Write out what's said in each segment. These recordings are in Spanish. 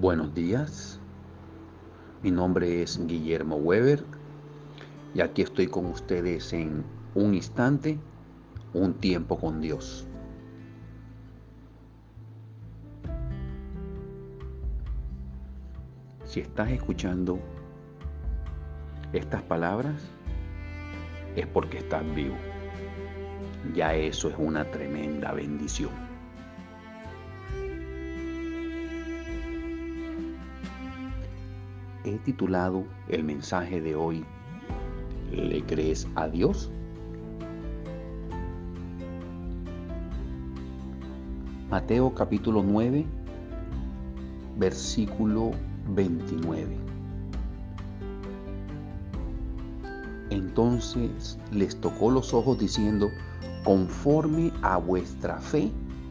Buenos días, mi nombre es Guillermo Weber y aquí estoy con ustedes en un instante, un tiempo con Dios. Si estás escuchando estas palabras, es porque estás vivo. Ya eso es una tremenda bendición. He titulado el mensaje de hoy, ¿le crees a Dios? Mateo capítulo 9, versículo 29. Entonces les tocó los ojos diciendo, conforme a vuestra fe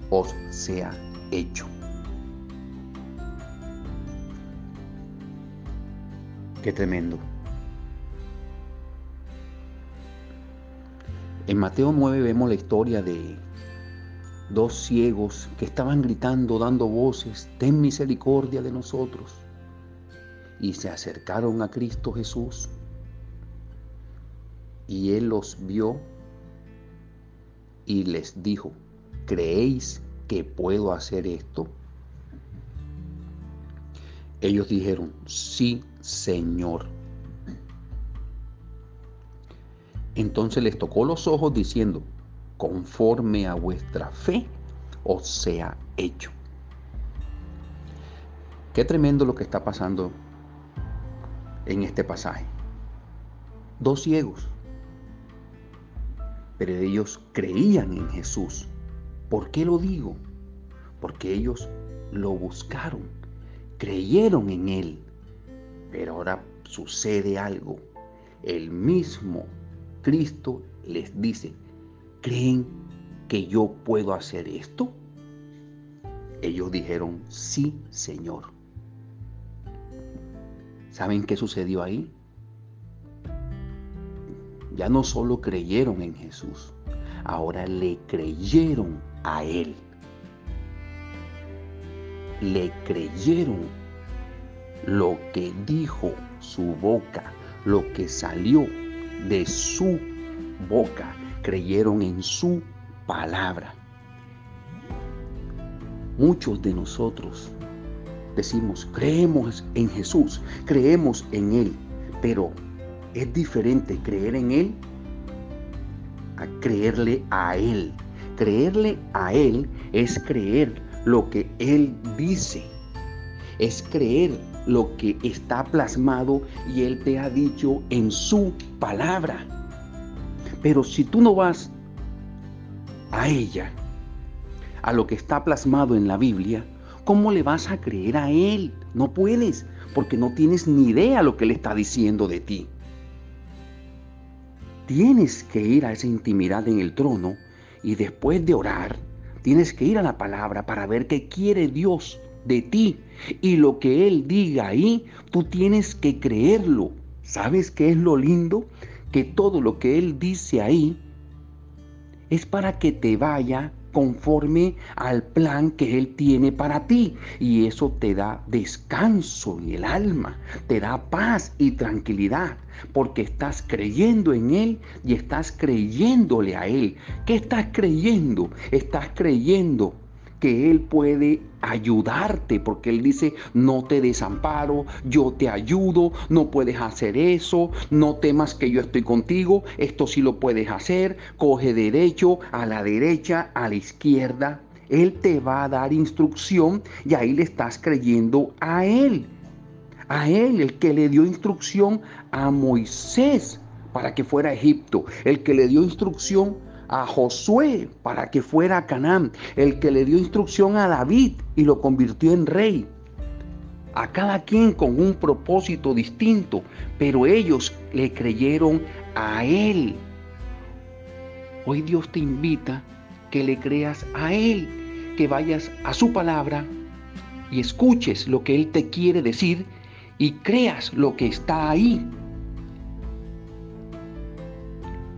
os sea hecho. Qué tremendo. En Mateo 9 vemos la historia de dos ciegos que estaban gritando, dando voces, ten misericordia de nosotros. Y se acercaron a Cristo Jesús. Y Él los vio y les dijo, ¿creéis que puedo hacer esto? Ellos dijeron, sí, Señor. Entonces les tocó los ojos diciendo, conforme a vuestra fe os sea hecho. Qué tremendo lo que está pasando en este pasaje. Dos ciegos, pero ellos creían en Jesús. ¿Por qué lo digo? Porque ellos lo buscaron, creyeron en Él. Pero ahora sucede algo. El mismo Cristo les dice, ¿creen que yo puedo hacer esto? Ellos dijeron, sí, Señor. ¿Saben qué sucedió ahí? Ya no solo creyeron en Jesús, ahora le creyeron a Él. Le creyeron lo que dijo su boca, lo que salió de su boca, creyeron en su palabra. Muchos de nosotros decimos, creemos en Jesús, creemos en Él, pero es diferente creer en Él a creerle a Él. Creerle a Él es creer lo que Él dice, es creer lo que está plasmado y Él te ha dicho en su palabra. Pero si tú no vas a ella, a lo que está plasmado en la Biblia, ¿cómo le vas a creer a Él? No puedes, porque no tienes ni idea lo que Él está diciendo de ti. Tienes que ir a esa intimidad en el trono y después de orar, tienes que ir a la palabra para ver qué quiere Dios de ti. Y lo que Él diga ahí, tú tienes que creerlo. ¿Sabes qué es lo lindo? Que todo lo que Él dice ahí es para que te vaya conforme al plan que Él tiene para ti. Y eso te da descanso en el alma, te da paz y tranquilidad, porque estás creyendo en Él y estás creyéndole a Él. ¿Qué estás creyendo? Estás creyendo que Él puede ayudarte, porque Él dice, no te desamparo, yo te ayudo, no puedes hacer eso, no temas que yo estoy contigo, esto sí lo puedes hacer, coge derecho, a la derecha, a la izquierda. Él te va a dar instrucción y ahí le estás creyendo a Él. A Él, el que le dio instrucción a Moisés para que fuera a Egipto, el que le dio instrucción a Josué para que fuera a Canaán, el que le dio instrucción a David y lo convirtió en rey. A cada quien con un propósito distinto, pero ellos le creyeron a Él. Hoy Dios te invita que le creas a Él, que vayas a su palabra y escuches lo que Él te quiere decir y creas lo que está ahí,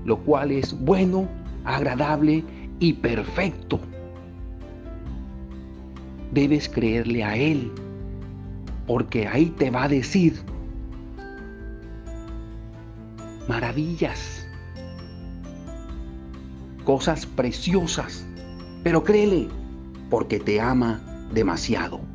lo cual es bueno, agradable y perfecto. Debes creerle a Él. porque ahí te va a decir maravillas, cosas preciosas, pero créele, porque te ama demasiado.